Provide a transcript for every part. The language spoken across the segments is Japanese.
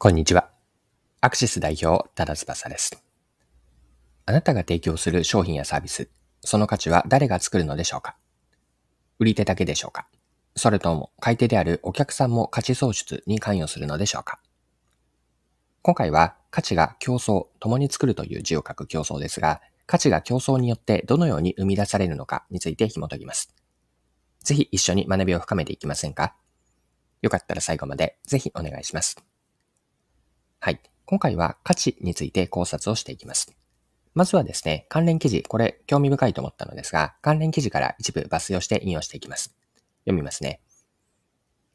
こんにちは。アクシス代表、ただ翼です。あなたが提供する商品やサービス、その価値は誰が作るのでしょうか？売り手だけでしょうか？それとも買い手であるお客さんも価値創出に関与するのでしょうか？今回は価値が競争、共に作るという字を書く競争ですが、価値が競争によってどのように生み出されるのかについて紐解きます。ぜひ一緒に学びを深めていきませんか？よかったら最後までぜひお願いします。はい。今回は価値について考察をしていきます。まずはですね、関連記事、これ興味深いと思ったのですが、関連記事から一部抜粋をして引用していきます。読みますね。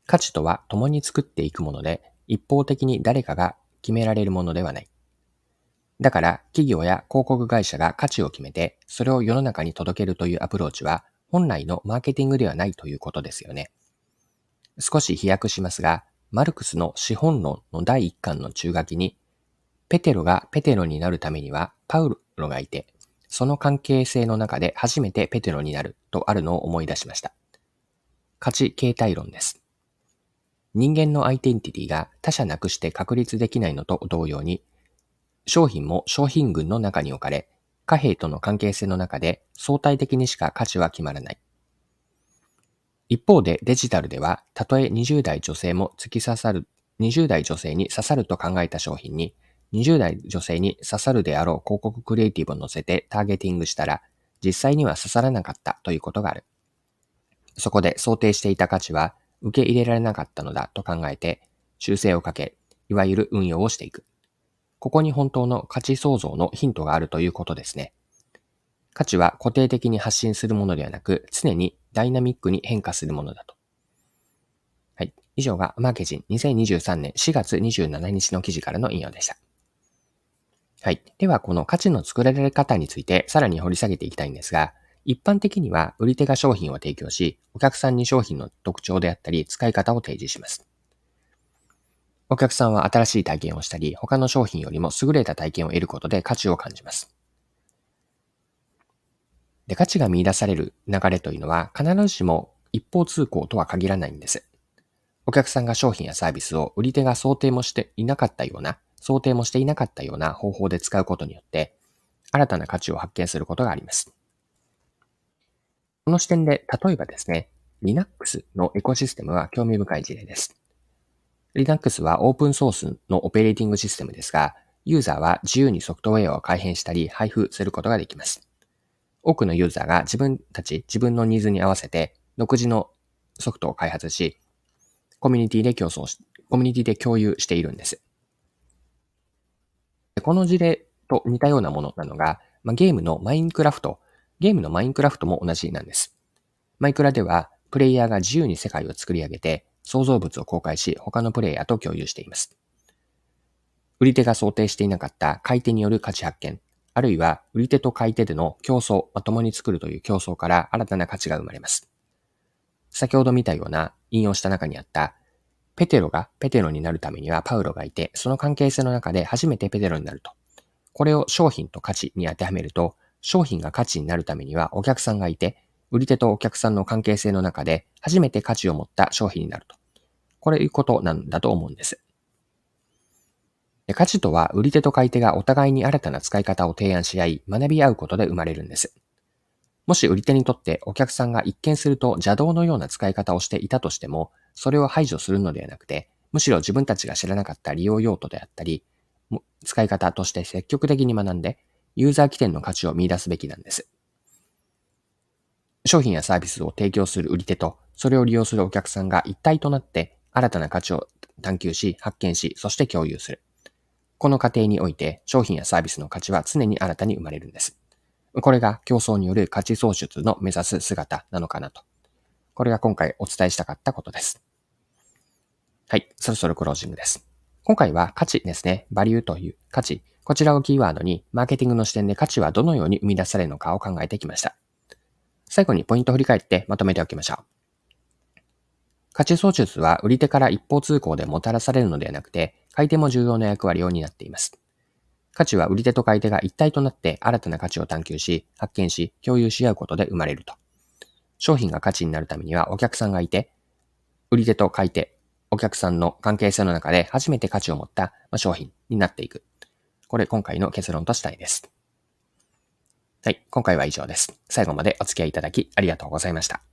価値とは共に作っていくもので、一方的に誰かが決められるものではない。だから、企業や広告会社が価値を決めて、それを世の中に届けるというアプローチは、本来のマーケティングではないということですよね。少し飛躍しますが、マルクスの資本論の第一巻の中書きに、ペテロがペテロになるためにはパウロがいて、その関係性の中で初めてペテロになるとあるのを思い出しました。価値形態論です。人間のアイデンティティが他者なくして確立できないのと同様に、商品も商品群の中に置かれ、貨幣との関係性の中で相対的にしか価値は決まらない。一方でデジタルでは、たとえ20代女性も突き刺さる、20代女性に刺さると考えた商品に、20代女性に刺さるであろう広告クリエイティブを載せてターゲティングしたら、実際には刺さらなかったということがある。そこで想定していた価値は受け入れられなかったのだと考えて、修正をかけ、いわゆる運用をしていく。ここに本当の価値創造のヒントがあるということですね。価値は固定的に発信するものではなく、常にダイナミックに変化するものだと。はい。以上がマーケジン2023年4月27日の記事からの引用でした。はい。では、この価値の作られ方についてさらに掘り下げていきたいんですが、一般的には売り手が商品を提供し、お客さんに商品の特徴であったり使い方を提示します。お客さんは新しい体験をしたり、他の商品よりも優れた体験を得ることで価値を感じます。価値が見出される流れというのは必ずしも一方通行とは限らないんです。お客さんが商品やサービスを売り手が想定もしていなかったような、想定もしていなかったような方法で使うことによって、新たな価値を発見することがあります。この視点で、例えばですね、Linux のエコシステムは興味深い事例です。Linux はオープンソースのオペレーティングシステムですが、ユーザーは自由にソフトウェアを改変したり配布することができます。多くのユーザーが自分たち、自分のニーズに合わせて独自のソフトを開発し、コミュニティで競争し、コミュニティで共有しているんです。この事例と似たようなものなのが、まあ、ゲームのマインクラフト。ゲームのマインクラフトも同じなんです。マイクラでは、プレイヤーが自由に世界を作り上げて、創造物を公開し、他のプレイヤーと共有しています。売り手が想定していなかった買い手による価値発見、あるいは売り手と買い手での競争、ま共に作るという競争から新たな価値が生まれます。先ほど見たような引用した中にあった、ペテロがペテロになるためにはパウロがいて、その関係性の中で初めてペテロになると。これを商品と価値に当てはめると、商品が価値になるためにはお客さんがいて、売り手とお客さんの関係性の中で初めて価値を持った商品になると。これいうことなんだと思うんです。価値とは売り手と買い手がお互いに新たな使い方を提案し合い、学び合うことで生まれるんです。もし売り手にとってお客さんが一見すると邪道のような使い方をしていたとしても、それを排除するのではなくて、むしろ自分たちが知らなかった利用用途であったり、使い方として積極的に学んで、ユーザー起点の価値を見出すべきなんです。商品やサービスを提供する売り手と、それを利用するお客さんが一体となって、新たな価値を探求し、発見し、そして共有する。この過程において商品やサービスの価値は常に新たに生まれるんです。これが競争による価値創出の目指す姿なのかなと。これが今回お伝えしたかったことです。はい、そろそろクロージングです。今回は価値ですね。バリューという価値。こちらをキーワードに、マーケティングの視点で価値はどのように生み出されるのかを考えてきました。最後にポイントを振り返ってまとめておきましょう。価値創出は売り手から一方通行でもたらされるのではなくて、買い手も重要な役割を担っています。価値は売り手と買い手が一体となって新たな価値を探求し、発見し、共有し合うことで生まれると。商品が価値になるためにはお客さんがいて、売り手と買い手、お客さんの関係性の中で初めて価値を持った商品になっていく。これ今回の結論としたいです。はい、今回は以上です。最後までお付き合いいただきありがとうございました。